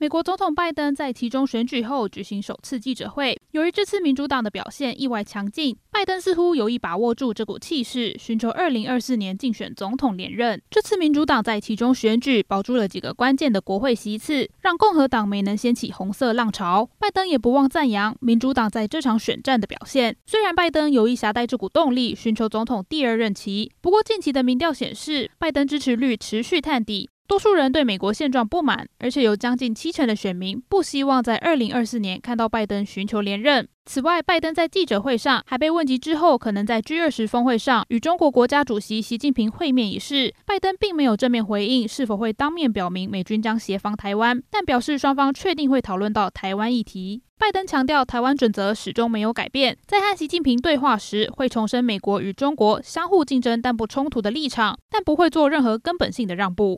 美国总统拜登在其中选举后举行首次记者会，由于这次民主党的表现意外强劲，拜登似乎有意把握住这股气势，寻求二零二四年竞选总统连任。这次民主党在其中选举保住了几个关键的国会席次，让共和党没能掀起红色浪潮。拜登也不忘赞扬民主党在这场选战的表现。虽然拜登有意挟带这股动力寻求总统第二任期，不过近期的民调显示，拜登支持率持续探底。多数人对美国现状不满，而且有将近七成的选民不希望在二零二四年看到拜登寻求连任。此外，拜登在记者会上还被问及之后可能在 G 二十峰会上与中国国家主席习近平会面一事，拜登并没有正面回应是否会当面表明美军将协防台湾，但表示双方确定会讨论到台湾议题。拜登强调，台湾准则始终没有改变，在和习近平对话时会重申美国与中国相互竞争但不冲突的立场，但不会做任何根本性的让步。